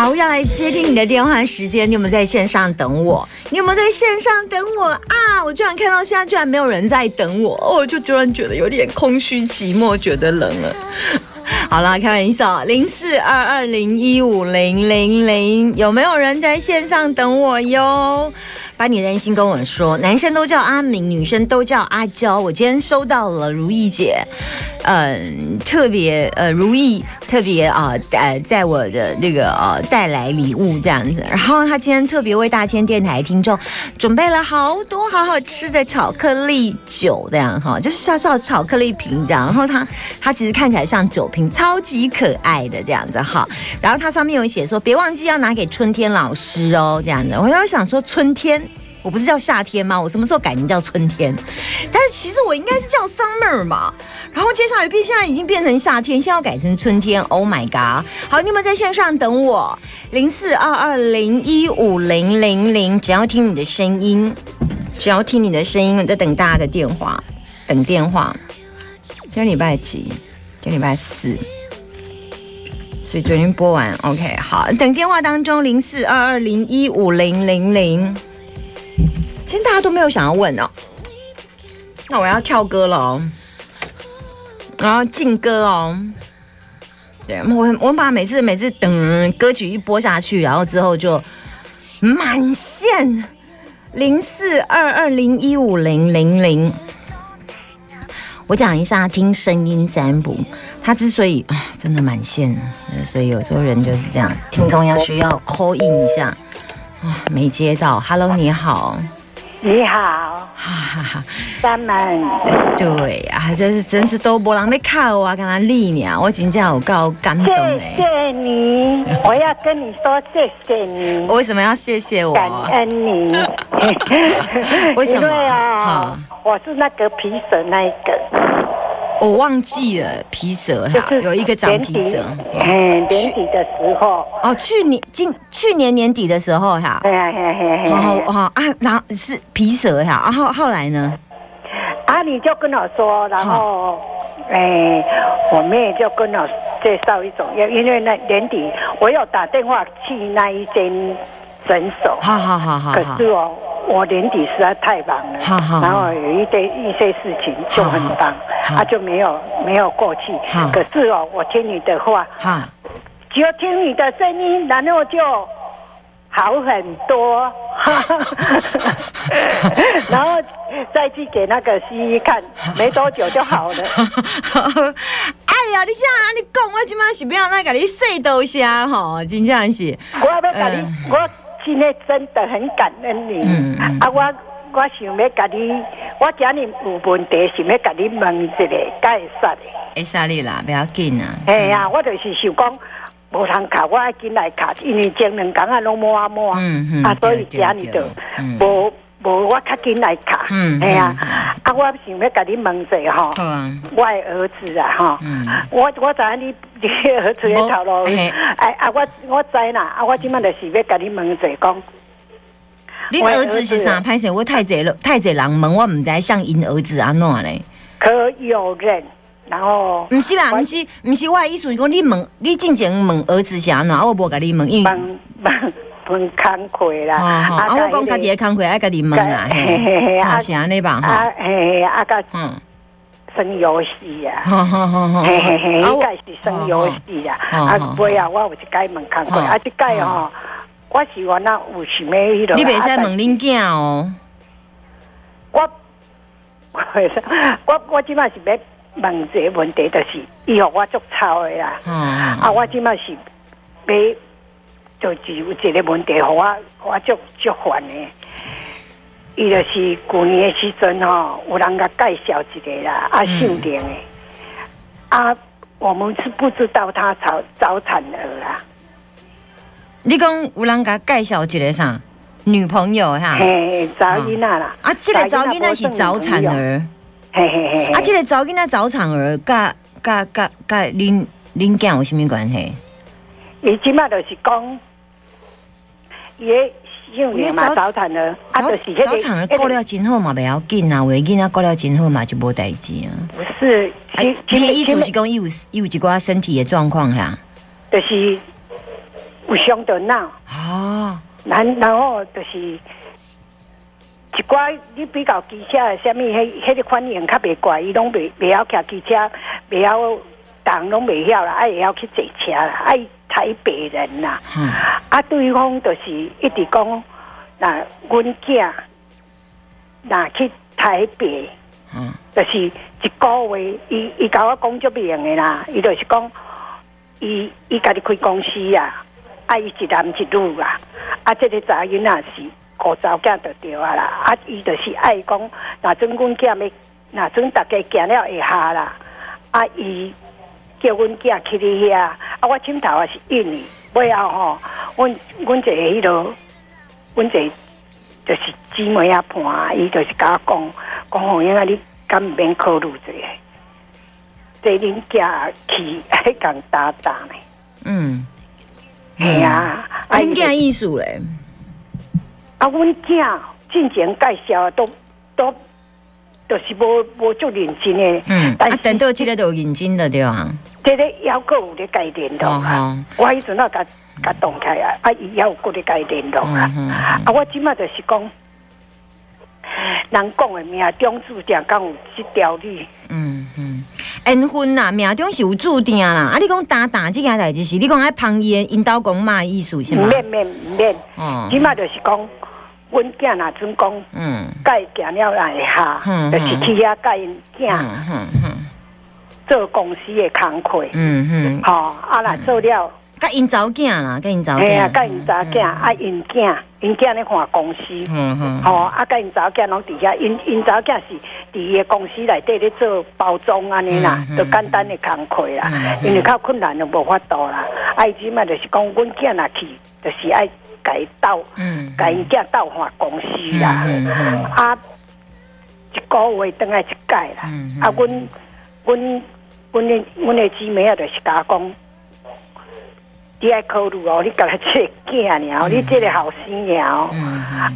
好，要来接听你的电话时间，你有没有在线上等我？你有没有在线上等我啊？我居然看到现在居然没有人在等我，我就突然觉得有点空虚寂寞，觉得冷了。好啦，开玩笑，零四二二零一五零零零，有没有人在线上等我哟？把你的心跟我说，男生都叫阿明，女生都叫阿娇。我今天收到了如意姐，嗯，特别呃，如意特别啊，呃，在我的那个呃带来礼物这样子。然后她今天特别为大千电台听众准备了好多好好吃的巧克力酒这样哈，就是小小巧克力瓶这样。然后它它其实看起来像酒瓶，超级可爱的这样子哈。然后它上面有写说，别忘记要拿给春天老师哦，这样子。我要想说春天。我不是叫夏天吗？我什么时候改名叫春天？但是其实我应该是叫 summer 嘛。然后接下来变，现在已经变成夏天，现在要改成春天。Oh my god！好，你们在线上等我，零四二二零一五零零零，只要听你的声音，只要听你的声音，我在等大家的电话，等电话。今天礼拜几？今天礼拜四，所以昨天播完。OK，好，等电话当中，零四二二零一五零零零。今天大家都没有想要问哦，那我要跳歌了哦，然后进歌哦。对，我我把每次每次等歌曲一播下去，然后之后就满线零四二二零一五零零零。我讲一下听声音占卜，它之所以啊真的满线，所以有时候人就是这样，听众要需要 call in 一下啊，没接到，Hello，你好。你好，哈哈哈，三门，对啊，真是真是都无人在靠我，跟他理你啊，我真正有够感动谢谢你，我要跟你说谢谢你。为什么要谢谢我？感恩你。为什么？啊，我是那个皮蛇那一个。我忘记了皮蛇哈，有一个长皮蛇。嗯，年底的时候。哦，去年今去年年底的时候哈。嘿嘿嘿嘿。然后啊啊，然后是皮蛇哈，然后后来呢？啊，你就跟我说，然后哎，我妹就跟我介绍一种，因因为那年底我有打电话去那一间诊所。好好好好。可是哦。我年底实在太忙了，然后有一堆一些事情就很忙，啊就没有没有过去。可是哦，我听你的话，只要听你的声音，然后就好很多。然后再去给那个西医看，没多久就好了。哎呀，你这样你讲，我今晚是不要那给你说多些哈，真正是。我要给你我。真的很感恩你，啊，我我想要甲你，我今日有问题想要甲你问一个，该啥的？会啥你啦？不要紧啊。哎呀，我就是想讲，无通卡，我爱进来卡，因为前两天啊拢摸啊摸啊，啊，所以今日就无。无我较紧来卡，哎呀，啊，啊我想要甲你问者吼，我的儿子啊吼，我我知你 你儿子的头路，哎啊，我我知啦，啊，我今麦就是要甲你问者讲，你儿子是啥？歹势，我太侪了，太侪人问我毋知像因儿子安怎咧？可有人，然后毋是啦，毋是毋是，我的意思是讲你问，你进前问儿子是安怎，我无甲你问，因为。很慷慨啦，啊！我讲家己的慷慨，爱家己问啦，嘿，啊是安尼吧，哈，嘿，啊个，嗯，生游戏啊，嘿 嘿嘿，应该是生游戏啊，啊，不啊，我有一届问慷慨，啊，一解吼，我是我那有想要迄个，你袂使问恁囝哦，我，我我即摆是要问一个问题，就是以后我做操的啦，啊，我即摆是要。就是有一个问题，我我足足烦的。伊就是去年的时阵吼，有人甲介绍一个啦，啊姓林的，啊我们是不知道他早早产儿啦。你讲有人甲介绍一个啥女朋友哈？嘿，早囡仔啦。啊，这个早囡仔是早产儿。嘿嘿嘿。啊，这个早囡仔早产儿，甲甲甲甲恁恁囝有啥物关系？伊即卖就是讲，伊因为嘛早产儿，啊，就是早产儿过了真好嘛，袂要紧啊，为囡仔过了真好嘛，就无代志啊。不是，你的意思是讲，伊有伊有一寡身体的状况吓？就是有伤到脑。哦。然然后就是一寡你比较机车，什么迄迄个反应较袂怪，伊拢袂袂晓骑机车，袂晓动拢袂晓啦，啊会晓去坐车啦，啊台北人呐。嗯。啊，对方就是一直讲，那阮囝那去台北，嗯，就是一个月，伊伊甲我讲足明的啦，伊就是讲，伊伊家己开公司啊。啊，伊一男一女啊，啊，这个查囡仔是五早囝就对啊啦，啊，伊就是爱讲，那阵阮囝要，那阵大家行了会下啦，啊，伊叫阮囝去你遐，啊，我枕头也是印尼，尾后吼，阮阮一个迄落，阮一个就是姊妹啊伴，伊就是甲我讲，讲好因啊，你敢毋免考虑这个，这恁囝去爱讲打打呢？嗯。系啊，啊，恁囝意思咧？啊，阮囝进前介绍都都都是无无做认真诶。嗯，啊，等到这个都认真了对啊。这个要够有咧概念的啊。我迄阵啊，甲甲动开啊，啊，伊要够咧概念的啊。啊，我即马就是讲，人讲诶命中注定讲有这条理。嗯嗯。缘分啦，命中是有注定啦。啊，你讲打打这件代志是，你讲爱旁伊引导讲嘛意思是吗？免免免，起码就是讲，阮囝若准讲，嗯，伊行了来下，就是去遐甲因囝，嗯嗯做公司的工课，嗯嗯，好，啊若做了。甲因查某囝啦，甲因查某囝。哎呀，甲因查囝，啊因囝，因囝咧看公司。嗯嗯。吼，啊甲因查某囝拢伫遐，因因查某囝是伫伊个公司内底咧做包装安尼啦，都简单的工课啦。因为较困难就无法度啦。啊，伊即嘛就是讲，阮囝若去，就是爱改斗，嗯，甲因囝斗换公司啦。啊，一个月等来一届啦。啊，阮阮阮的阮的姊妹啊，就是甲讲。你爱考虑哦，你甲他这个囝尔，你这个后生尔，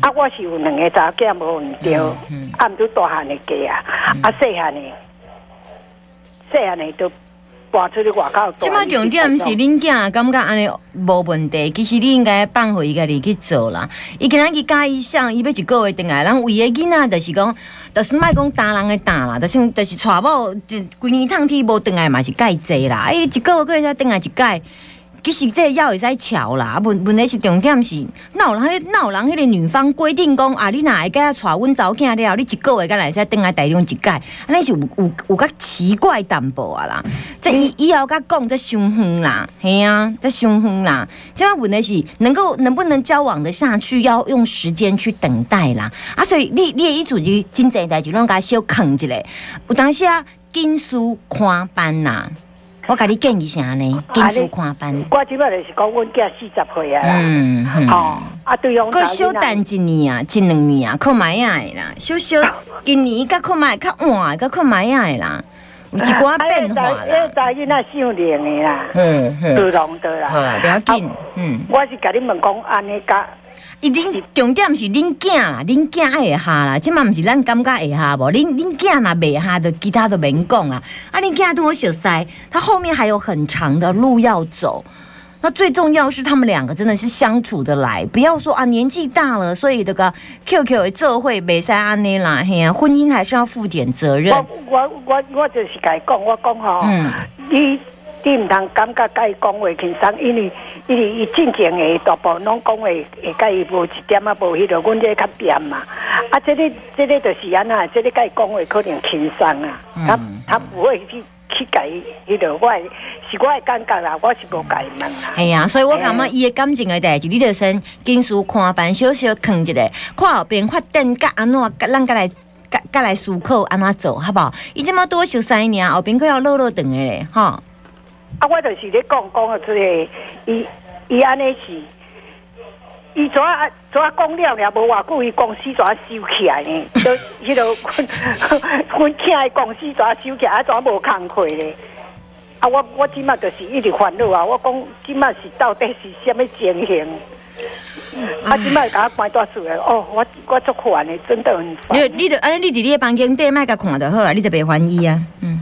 啊，我是有两个查囝无毋对，啊，毋都大汉的家啊，啊，细汉的，细汉的都搬出去外口。即摆重点是恁囝感觉安尼无问题，其实你应该放回伊家己去做啦。伊今仔日加一项，伊要一个月回来，人为个囡仔就是讲，就是莫讲打人的打啦，就是就是娶某，一规年趟天无回来嘛是介济啦。哎，一个月过才回来一届。其实这药会使巧啦，问问题是重点是，闹人迄闹人迄个女方规定讲啊，你若会甲带阮查某囝了，你一个月敢来使等来大量一届，安尼是有有有较奇怪淡薄啊啦。这以以后甲讲这伤远啦，嘿啊，这伤远啦。即摆问题是能够能不能交往的下去，要用时间去等待啦。啊，所以你你的意思就真济代志拢甲小坑一下，有当时啊，紧需看班呐。我甲你建议啥呢？紧速看班。我即摆就是讲，阮囝四十岁啊，嗯，哦，啊对方。佮小等一年啊，一两年啊，看买啊的啦。小小 今年甲看买较晚，甲看买啊的啦，有一寡变化啦。因为在囡仔少年的啦，嗯嗯，自动的啦。好，不要紧，嗯。我是甲你问讲安尼甲。一定重点是恁囝啦，恁囝爱会下啦，即嘛毋是咱感觉会下无？恁恁囝若袂下，就其他都免讲啊。啊，恁囝对我小塞，他后面还有很长的路要走。那最重要是他们两个真的是相处的来，不要说啊年纪大了，所以这个 QQ 做会袂使安尼啦，嘿啊，婚姻还是要负点责任。我我我我就是该讲，我讲吼，嗯你。你毋通感觉甲伊讲话轻松，因为因为伊进前诶大部分拢讲话会甲伊无一点仔无迄落，阮这较变嘛。啊，这个这个就是安那，这个甲伊讲话可能轻松啊。他他不会去去改迄落，我是我的感觉啦，我是无改问啦。系啊，所以我感觉伊的感情的代志，你就先紧速看班，小小坑一下，看后边发展甲安怎，咱甲来甲甲来思考安怎做，好不好？伊这么多熟三年，后边佫要落落长的吼。啊，我就是咧讲讲啊，即个伊伊安尼是伊昨啊昨啊讲了了，无偌久伊公司怎啊收起来呢？都迄个阮阮囝的公司怎啊收起来，啊怎啊无工课咧？啊，我我即马就是一直烦恼啊！我讲即马是到底是什么情形？啊，即马甲我关大厝诶！哦，我我足烦诶，真的很烦。你你着安尼，你伫你诶房间底莫甲看着好啊，你著别烦伊啊，嗯。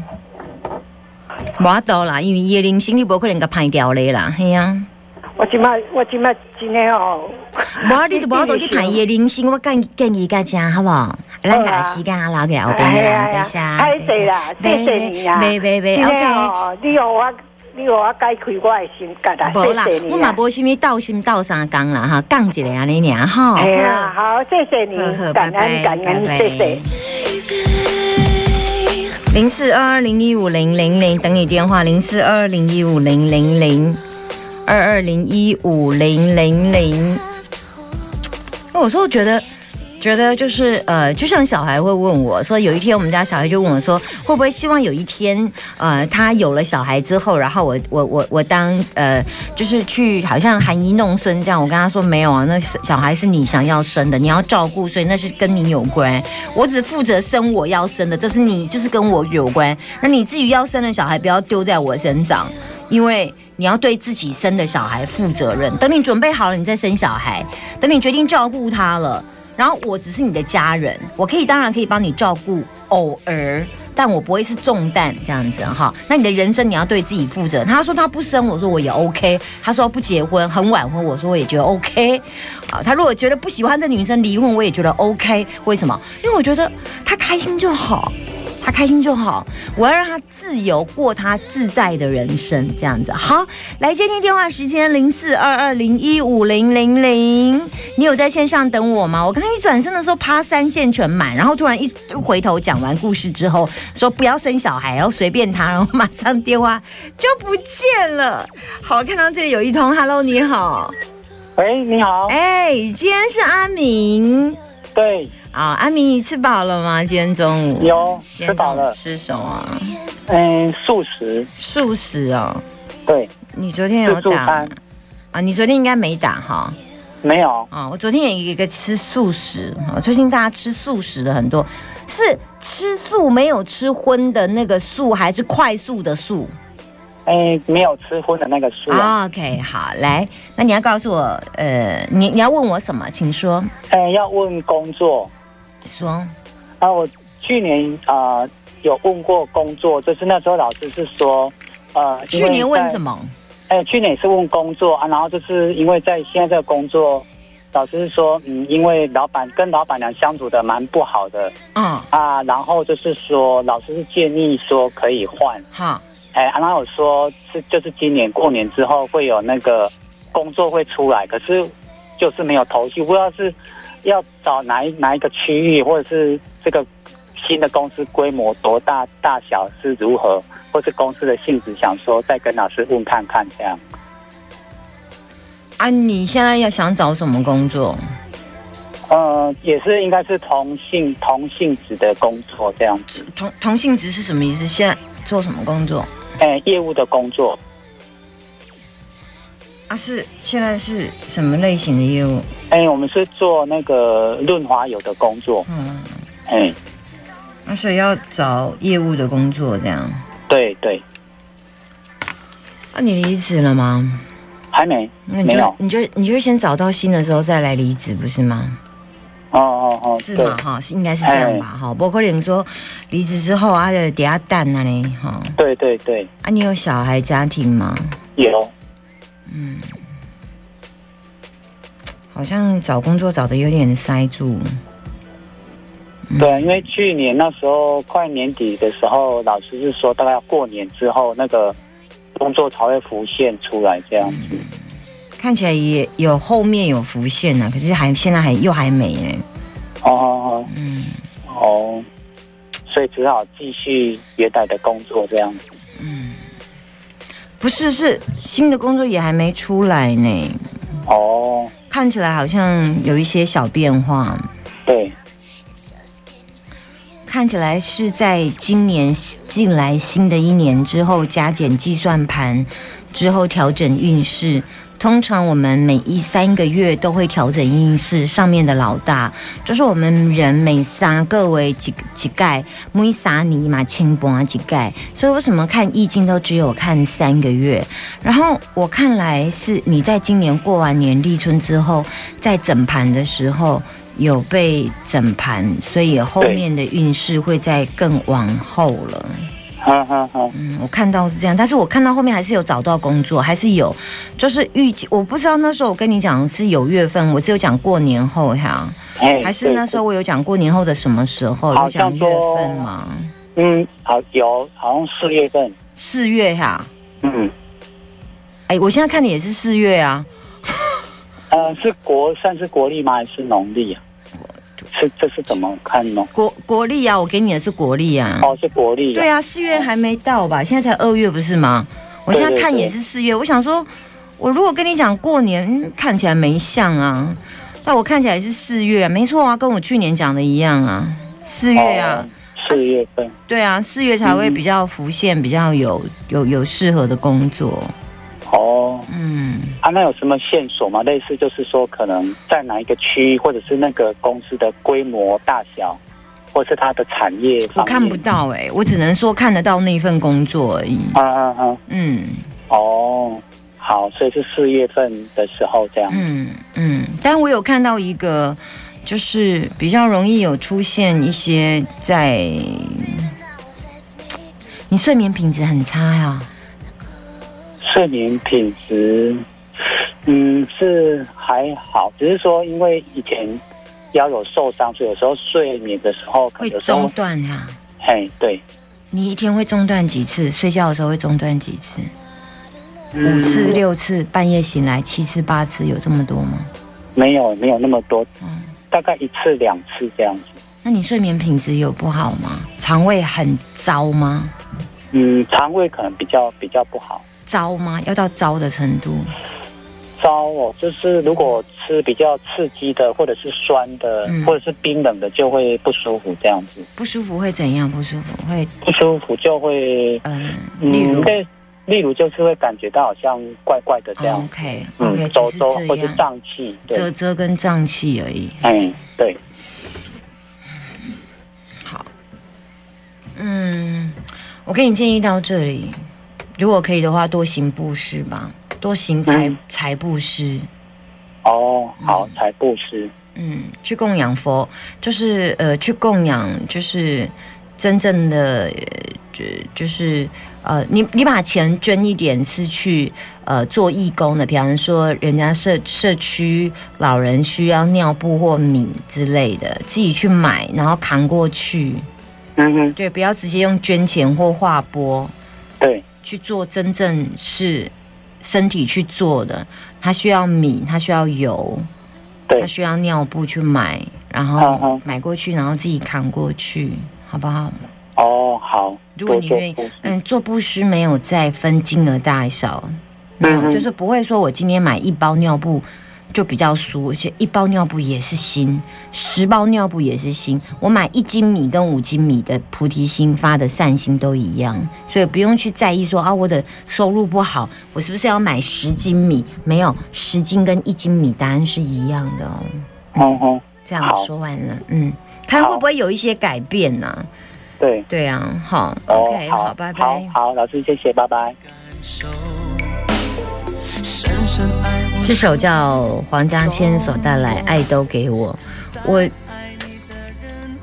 无多啦，因为伊诶人生你无可能甲歹掉咧啦，系啊。我即马我即马真诶哦。无你都无多去歹伊诶人生，我建建议大家好无？咱甲时间留给后边人，等下。太谢啦，谢谢你啊！别别别，OK。你让我，你让我解开我诶心结啦，无啦，我嘛无虾米斗心斗三工啦哈，讲一个安尼尔吼。哎呀，好，谢谢你，感恩感恩，谢谢。零四二二零一五零零零，等你电话，零四二二零一五零零零二二零一五零零零。我说，我觉得。觉得就是呃，就像小孩会问我说，有一天我们家小孩就问我说，会不会希望有一天呃，他有了小孩之后，然后我我我我当呃，就是去好像含饴弄孙这样。我跟他说没有啊，那小孩是你想要生的，你要照顾，所以那是跟你有关。我只负责生我要生的，这是你就是跟我有关。那你至于要生的小孩，不要丢在我身上，因为你要对自己生的小孩负责任。等你准备好了，你再生小孩。等你决定照顾他了。然后我只是你的家人，我可以当然可以帮你照顾，偶尔，但我不会是重担这样子哈。那你的人生你要对自己负责。他说他不生，我说我也 OK。他说不结婚，很晚婚，我说我也觉得 OK。啊，他如果觉得不喜欢这女生离婚，我也觉得 OK。为什么？因为我觉得他开心就好。他开心就好，我要让他自由过他自在的人生，这样子好。来接听电话时间零四二二零一五零零零，你有在线上等我吗？我刚才一转身的时候，趴三线全满，然后突然一回头讲完故事之后，说不要生小孩，然后随便他，然后马上电话就不见了。好，看到这里有一通，Hello，你好，喂，你好，哎，今天是阿明，对。啊，阿明，你吃饱了吗？今天中午有吃饱了，吃什么？嗯，素食。素食哦。对。你昨天有打？啊，你昨天应该没打哈。没有。啊，我昨天也一个吃素食啊。最近大家吃素食的很多，是吃素没有吃荤的那个素，还是快速的素？哎，没有吃荤的那个素。OK，好，来，那你要告诉我，呃，你你要问我什么？请说。哎，要问工作。说啊，我去年啊有问过工作，就是那时候老师是说，呃，去年问什么？哎，去年是问工作啊，然后就是因为在现在这个工作，老师是说，嗯，因为老板跟老板娘相处的蛮不好的，嗯啊，然后就是说，老师是建议说可以换，哈，哎，然后我说是就是今年过年之后会有那个工作会出来，可是就是没有头绪，不知道是。要找哪一哪一个区域，或者是这个新的公司规模多大、大小是如何，或是公司的性质，想说再跟老师问看看这样。啊，你现在要想找什么工作？呃，也是应该是同性同性质的工作这样子。同同性质是什么意思？现在做什么工作？哎，业务的工作。啊，是现在是什么类型的业务？哎，我们是做那个润滑油的工作。嗯，哎，那所以要找业务的工作这样。对对。那你离职了吗？还没，那你就。你就你就先找到新的时候再来离职，不是吗？哦哦哦，是吗？哈，是应该是这样吧？哈，包括你说离职之后啊，底下蛋那里哈。对对对。啊，你有小孩家庭吗？有。嗯，好像找工作找的有点塞住。对，因为去年那时候快年底的时候，老师是说大概要过年之后，那个工作才会浮现出来这样子。看起来也有后面有浮现呢，可是还现在还又还没呢。哦哦，嗯，哦，所以只好继续原来的工作这样子。嗯。不是，是新的工作也还没出来呢。哦，看起来好像有一些小变化。对，看起来是在今年进来新的一年之后加减计算盘之后调整运势通常我们每一三个月都会调整运势，上面的老大就是我们人每三个为几几盖，每三尼嘛清波几盖，所以为什么看易经都只有看三个月？然后我看来是你在今年过完年立春之后，在整盘的时候有被整盘，所以后面的运势会在更往后了。哈哈哈，嗯，我看到是这样，但是我看到后面还是有找到工作，还是有，就是预计，我不知道那时候我跟你讲是有月份，我只有讲过年后哈，还是那时候我有讲过年后的什么时候，有讲月份吗？嗯，好有，好像四月份，四月哈，嗯，哎，我现在看你也是四月啊，呃，是国算是国历吗？还是农历啊？是这是怎么看呢？国国历啊，我给你的是国历啊。哦，是国历。对啊，四月还没到吧？现在才二月不是吗？我现在看也是四月。我想说，我如果跟你讲过年，看起来没像啊，但我看起来是四月，没错啊，跟我去年讲的一样啊，四月啊，四月份。对啊，四月才会比较浮现，比较有有有适合的工作。哦，嗯，啊，那有什么线索吗？类似就是说，可能在哪一个区域，或者是那个公司的规模大小，或是它的产业，我看不到哎，我只能说看得到那份工作而已。啊啊啊，嗯，哦，好，所以是四月份的时候这样。嗯嗯，但我有看到一个，就是比较容易有出现一些在，你睡眠品质很差呀。睡眠品质，嗯，是还好，只是说因为以前腰有受伤，所以有时候睡眠的时候会中断呀。嘿，对。你一天会中断几次？睡觉的时候会中断几次？五次、六次，半夜醒来七次、八次，有这么多吗？没有，没有那么多。嗯，大概一次、两次这样子。那你睡眠品质有不好吗？肠胃很糟吗？嗯，肠胃可能比较比较不好。糟吗？要到糟的程度？糟哦，就是如果吃比较刺激的，或者是酸的，或者是冰冷的，就会不舒服这样子。不舒服会怎样？不舒服会不舒服就会嗯，例如例如就是会感觉到好像怪怪的这样。OK OK，走走或者胀气，啧啧跟胀气而已。嗯，对。好，嗯，我给你建议到这里。如果可以的话，多行布施吧，多行财财布施。哦，好，财布施。嗯，去供养佛，就是呃，去供养，就是真正的，就就是呃，你你把钱捐一点，是去呃做义工的，比方说人家社社区老人需要尿布或米之类的，自己去买，然后扛过去。嗯哼，对，不要直接用捐钱或划拨。对。去做真正是身体去做的，它需要米，它需要油，它需要尿布去买，然后买过去，然后自己扛过去，好不好？哦，好。如果你愿意，嗯，做布施没有再分金额大小，没有，就是不会说我今天买一包尿布。就比较酥，而且一包尿布也是新，十包尿布也是新。我买一斤米跟五斤米的菩提心发的善心都一样，所以不用去在意说啊，我的收入不好，我是不是要买十斤米？没有，十斤跟一斤米答案是一样的哦。嗯哼，这样说完了，嗯，看会不会有一些改变呢？对，对啊，好，OK，好，拜拜，好，老师谢谢，拜拜。这首叫黄家千所带来《爱都给我》，我。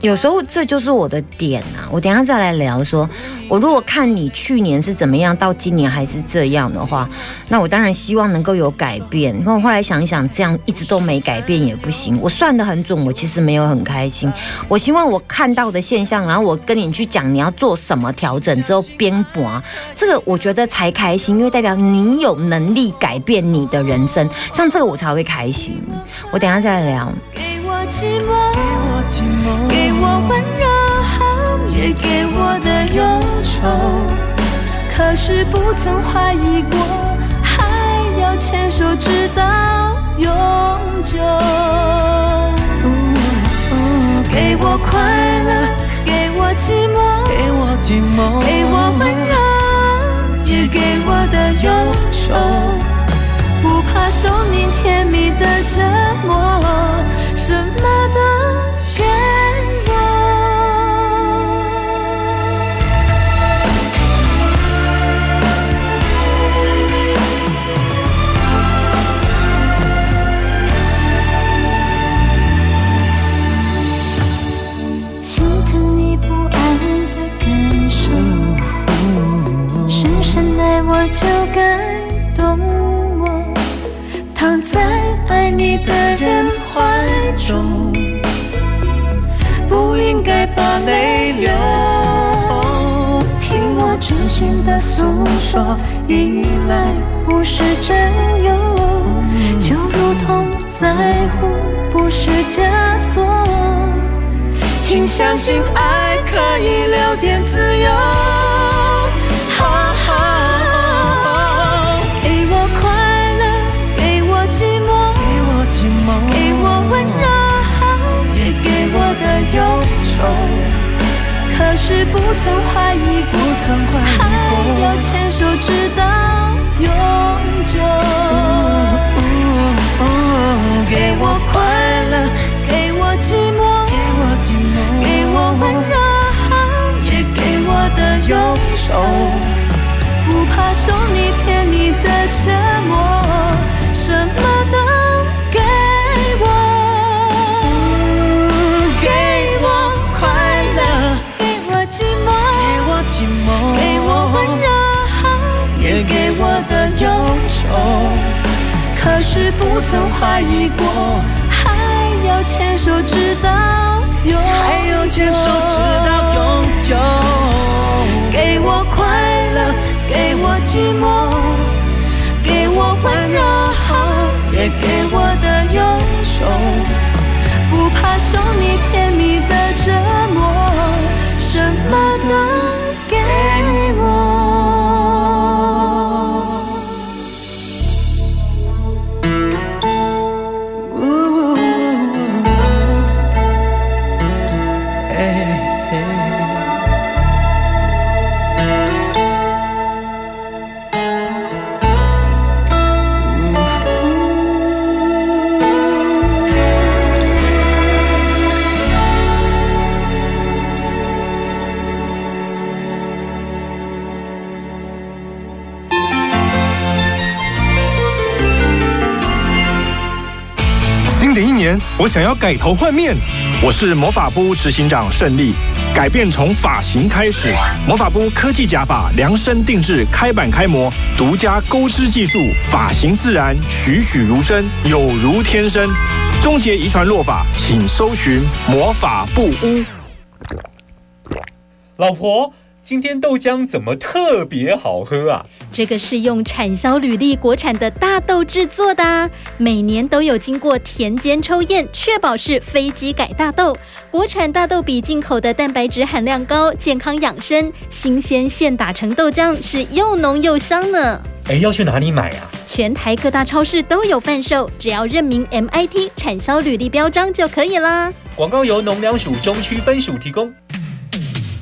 有时候这就是我的点啊！我等下再来聊。说我如果看你去年是怎么样，到今年还是这样的话，那我当然希望能够有改变。那我后来想一想，这样一直都没改变也不行。我算得很准，我其实没有很开心。我希望我看到的现象，然后我跟你去讲你要做什么调整之后编播，这个我觉得才开心，因为代表你有能力改变你的人生。像这个我才会开心。我等下再来聊。给我给我寂寞，给我温柔，也给我的忧愁。可是不曾怀疑过，还要牵手直到永久。给我快乐，给我寂寞，给我温柔，也给我的忧愁。依赖不是占有，就如同在乎不是枷锁。请相信爱可以留点自由。给我快乐，给我寂寞，给我温柔，给我个忧愁。可是不曾怀疑过，还要牵手直到永久。给我快乐，给我寂寞，给我温柔，也给我的忧愁。不怕受你甜蜜的折磨，忧愁，可是不曾怀疑过，还要牵手直到永久。还要牵手直到永久。给我快乐，给我寂寞，给我温柔，也给我的忧愁。不怕受你甜蜜的折磨我想要改头换面，我是魔法部执行长胜利。改变从发型开始，魔法部科技假发量身定制，开版开模，独家钩织技术，发型自然，栩栩如生，有如天生。终结遗传落发，请搜寻魔法部屋。老婆，今天豆浆怎么特别好喝啊？这个是用产销履历国产的大豆制作的，每年都有经过田间抽验，确保是飞机改大豆。国产大豆比进口的蛋白质含量高，健康养生，新鲜现打成豆浆，是又浓又香呢。哎，要去哪里买啊？全台各大超市都有贩售，只要认明 MIT 产销履历标章就可以啦。广告由农粮署中区分署提供。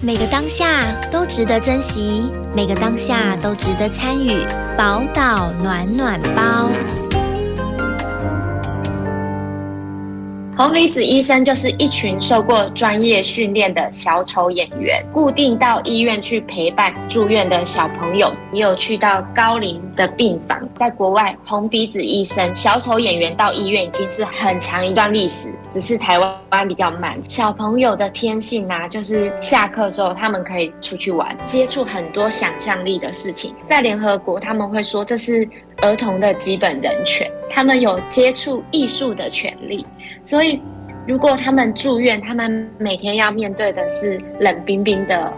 每个当下都值得珍惜，每个当下都值得参与。宝岛暖暖包。红鼻子医生就是一群受过专业训练的小丑演员，固定到医院去陪伴住院的小朋友，也有去到高龄的病房。在国外，红鼻子医生、小丑演员到医院已经是很长一段历史，只是台湾比较慢。小朋友的天性啊，就是下课之后他们可以出去玩，接触很多想象力的事情。在联合国，他们会说这是。儿童的基本人权，他们有接触艺术的权利，所以如果他们住院，他们每天要面对的是冷冰冰的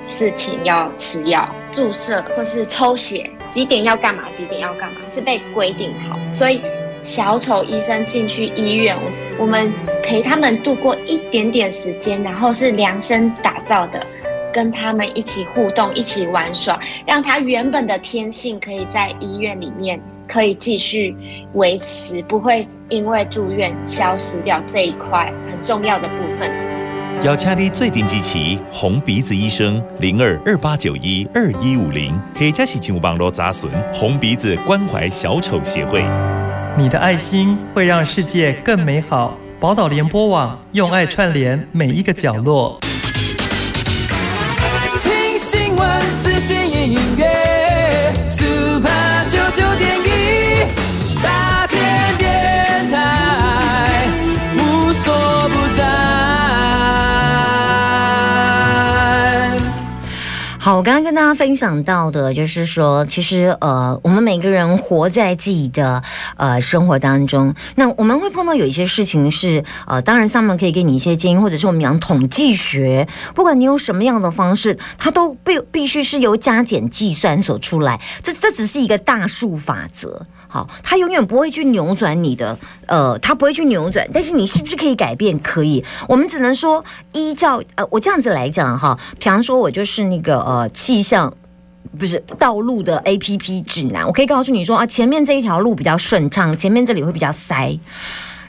事情，要吃药、注射或是抽血，几点要干嘛，几点要干嘛，是被规定好。所以小丑医生进去医院，我们陪他们度过一点点时间，然后是量身打造的。跟他们一起互动，一起玩耍，让他原本的天性可以在医院里面可以继续维持，不会因为住院消失掉这一块很重要的部分。邀请你最顶支持红鼻子医生零二二八九一二一五零，或者是进入网络查询红鼻子关怀小丑协会。你的爱心会让世界更美好。宝岛联播网用爱串联每一个角落。听新闻，资讯音乐好，我刚刚跟大家分享到的，就是说，其实呃，我们每个人活在自己的。呃，生活当中，那我们会碰到有一些事情是，呃，当然上面可以给你一些建议，或者是我们讲统计学，不管你用什么样的方式，它都必必须是由加减计算所出来，这这只是一个大数法则，好，它永远不会去扭转你的，呃，它不会去扭转，但是你是不是可以改变？可以，我们只能说依照，呃，我这样子来讲哈，比方说我就是那个呃气象。不是道路的 A P P 指南，我可以告诉你说啊，前面这一条路比较顺畅，前面这里会比较塞，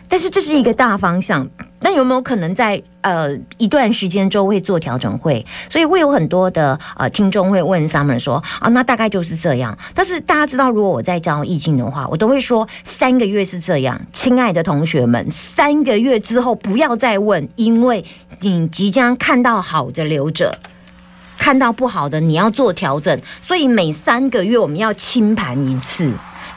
但是这是一个大方向。那有没有可能在呃一段时间之后会做调整？会，所以会有很多的呃听众会问 Summer 说啊，那大概就是这样。但是大家知道，如果我在教易经的话，我都会说三个月是这样。亲爱的同学们，三个月之后不要再问，因为你即将看到好的留着。看到不好的，你要做调整，所以每三个月我们要清盘一次。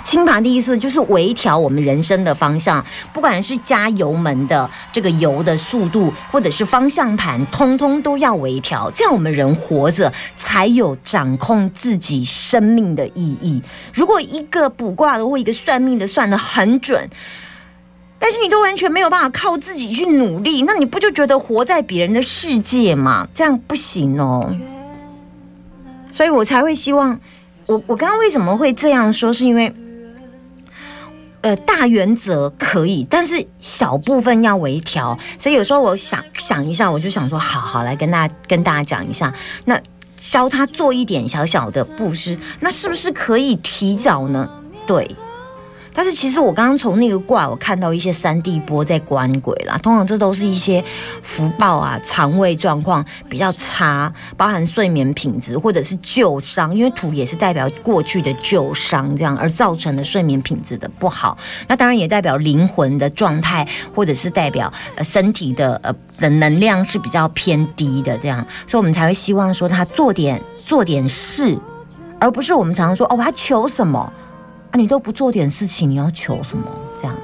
清盘的意思就是微调我们人生的方向，不管是加油门的这个油的速度，或者是方向盘，通通都要微调。这样我们人活着才有掌控自己生命的意义。如果一个卜卦的或一个算命的算的很准，但是你都完全没有办法靠自己去努力，那你不就觉得活在别人的世界吗？这样不行哦。所以我才会希望，我我刚刚为什么会这样说？是因为，呃，大原则可以，但是小部分要微调。所以有时候我想想一下，我就想说，好好来跟大家跟大家讲一下，那教他做一点小小的布施，那是不是可以提早呢？对。但是其实我刚刚从那个卦，我看到一些三 D 波在关鬼啦。通常这都是一些福报啊、肠胃状况比较差，包含睡眠品质或者是旧伤，因为土也是代表过去的旧伤，这样而造成的睡眠品质的不好。那当然也代表灵魂的状态，或者是代表呃身体的呃的能量是比较偏低的这样，所以我们才会希望说他做点做点事，而不是我们常常说哦，我要求什么。啊，你都不做点事情，你要求什么？这样。